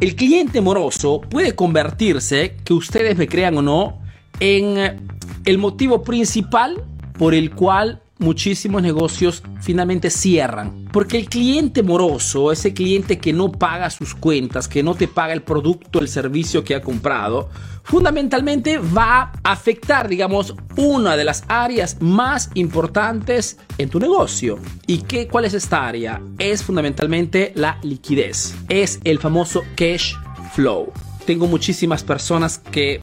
El cliente moroso puede convertirse, que ustedes me crean o no, en el motivo principal por el cual muchísimos negocios finalmente cierran. Porque el cliente moroso, ese cliente que no paga sus cuentas, que no te paga el producto, el servicio que ha comprado, fundamentalmente va a afectar, digamos, una de las áreas más importantes en tu negocio. ¿Y qué, cuál es esta área? Es fundamentalmente la liquidez. Es el famoso cash flow. Tengo muchísimas personas que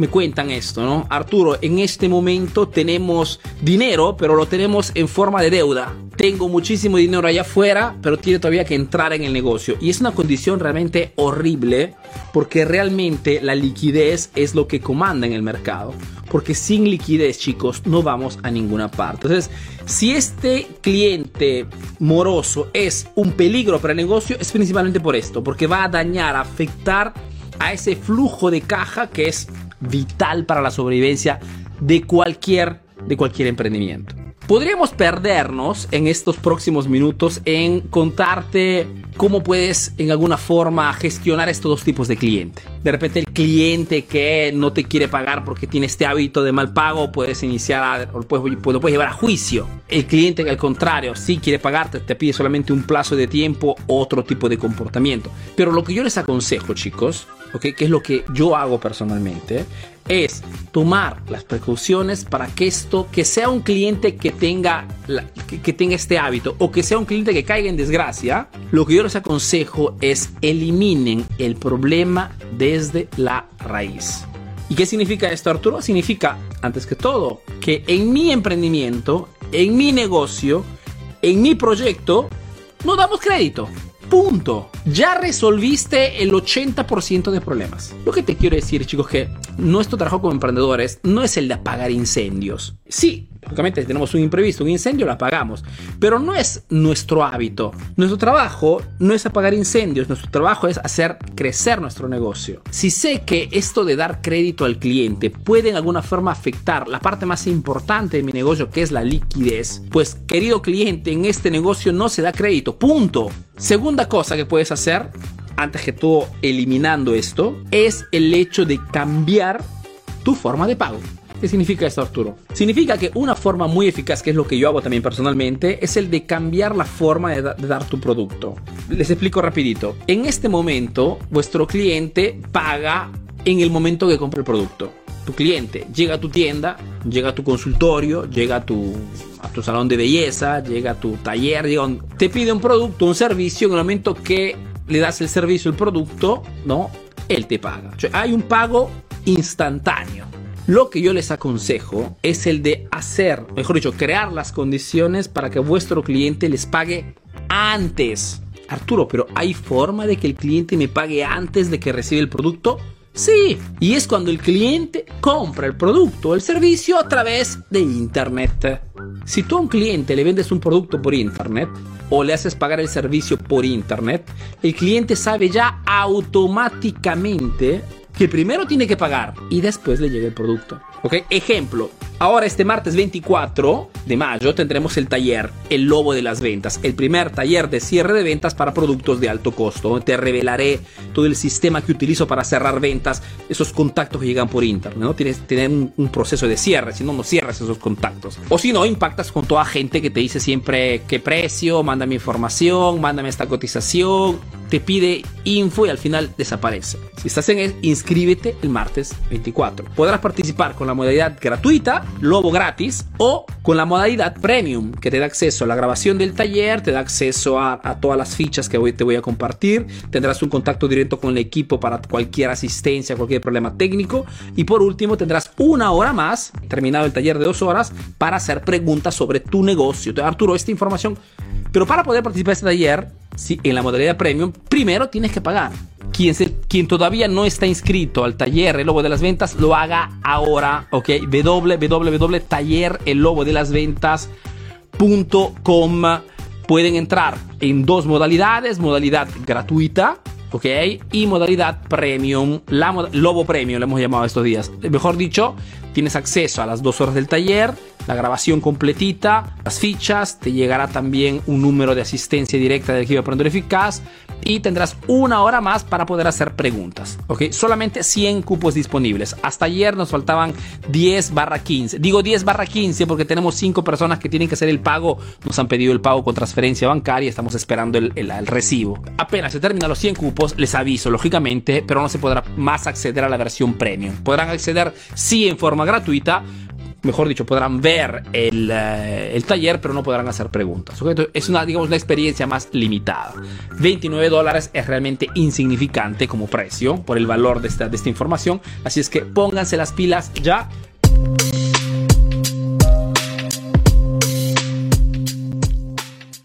me cuentan esto, ¿no? Arturo, en este momento tenemos dinero, pero lo tenemos en forma de deuda. Tengo muchísimo dinero allá afuera, pero tiene todavía que entrar en el negocio. Y es una condición realmente horrible porque realmente la liquidez es lo que comanda en el mercado. Porque sin liquidez, chicos, no vamos a ninguna parte. Entonces, si este cliente moroso es un peligro para el negocio, es principalmente por esto, porque va a dañar, a afectar a ese flujo de caja que es vital para la sobrevivencia de cualquier, de cualquier emprendimiento. Podríamos perdernos en estos próximos minutos en contarte cómo puedes en alguna forma gestionar estos dos tipos de cliente. De repente el cliente que no te quiere pagar porque tiene este hábito de mal pago, puedes iniciar, a, lo, puedes, puedes llevar a juicio. El cliente que al contrario sí quiere pagarte, te pide solamente un plazo de tiempo, otro tipo de comportamiento. Pero lo que yo les aconsejo chicos, ¿okay? que es lo que yo hago personalmente, es tomar las precauciones para que esto, que sea un cliente que tenga, que, tenga este hábito o que sea un cliente que caiga en desgracia, lo que yo les aconsejo es eliminen el problema desde la raíz. ¿Y qué significa esto, Arturo? Significa, antes que todo, que en mi emprendimiento, en mi negocio, en mi proyecto, no damos crédito. Punto. Ya resolviste el 80% de problemas. Lo que te quiero decir, chicos, que nuestro trabajo como emprendedores no es el de apagar incendios. Sí, lógicamente tenemos un imprevisto, un incendio, lo apagamos. Pero no es nuestro hábito. Nuestro trabajo no es apagar incendios, nuestro trabajo es hacer crecer nuestro negocio. Si sé que esto de dar crédito al cliente puede en alguna forma afectar la parte más importante de mi negocio, que es la liquidez, pues querido cliente, en este negocio no se da crédito. Punto. Segunda cosa que puedes hacer, antes que todo eliminando esto, es el hecho de cambiar tu forma de pago. ¿Qué significa esto, Arturo? Significa que una forma muy eficaz, que es lo que yo hago también personalmente, es el de cambiar la forma de, dar tu producto. Les explico rapidito. En este momento, vuestro cliente paga en el momento que compra el producto. Tu cliente llega a tu tienda, llega a tu consultorio, llega a tu, salón de belleza, llega a tu taller, te pide un producto, un servicio, en el momento que le das el servicio, el producto, ¿no? Él te paga. hay un pago instantáneo. Lo que yo les aconsejo es el de hacer, mejor dicho, crear las condiciones para que vuestro cliente les pague antes. Arturo, pero ¿hay forma de que el cliente me pague antes de que reciba el producto? Sí, y es cuando el cliente compra el producto o el servicio a través de Internet. Si tú a un cliente le vendes un producto por Internet o le haces pagar el servicio por Internet, el cliente sabe ya automáticamente que primero tiene que pagar y después le llega el producto. ¿Ok? Ejemplo, ahora este martes 24 de mayo tendremos el taller El Lobo de las Ventas, el primer taller de cierre de ventas para productos de alto costo. Te revelaré todo el sistema que utilizo para cerrar ventas, esos contactos que llegan por internet. ¿no? Tienes que tener un, proceso de cierre, si no, no cierras esos contactos. O si no, impactas con toda gente que te dice siempre qué precio, mándame información, mándame esta cotización, te pide info y al final desaparece. Si estás en él, inscríbete el martes 24. Podrás participar con la modalidad gratuita, Lobo gratis, o con la modalidad premium, que te da acceso a la grabación del taller, te da acceso a, todas las fichas que hoy te voy a compartir, tendrás un contacto directo con el equipo para cualquier asistencia, cualquier problema técnico, y por último tendrás una hora más, terminado el taller de dos horas, para hacer preguntas sobre tu negocio. Arturo, esta información pero para poder participar de este taller, si, en la modalidad premium, primero tienes que pagar. Quien, se, quien todavía no está inscrito al taller El Lobo de las Ventas, lo haga ahora, ok, www.tallerelobodelasventas.com Pueden entrar en dos modalidades, modalidad gratuita, ¿ok? Y modalidad premium, Lobo Premium, le hemos llamado estos días. Mejor dicho, tienes acceso a las dos horas del taller, la grabación completita, las fichas, te llegará también un número de asistencia directa del equipo Aprender Eficaz, y tendrás una hora más para poder hacer preguntas. ¿ok? Solamente 100 cupos disponibles. Hasta ayer nos faltaban 10 barra 15. Digo 10 barra 15 porque tenemos 5 personas que tienen que hacer el pago. Nos han pedido el pago con transferencia bancaria. Estamos esperando el, el, el recibo. Apenas se terminan los 100 cupos, les aviso, lógicamente, pero no se podrá más acceder a la versión premium. Podrán acceder sí en forma gratuita mejor dicho, podrán ver el, uh, el, taller, pero no podrán hacer preguntas. es una, digamos, una experiencia más limitada. 29 dólares es realmente insignificante como precio por el valor de esta, de esta información. Así es que pónganse las pilas ya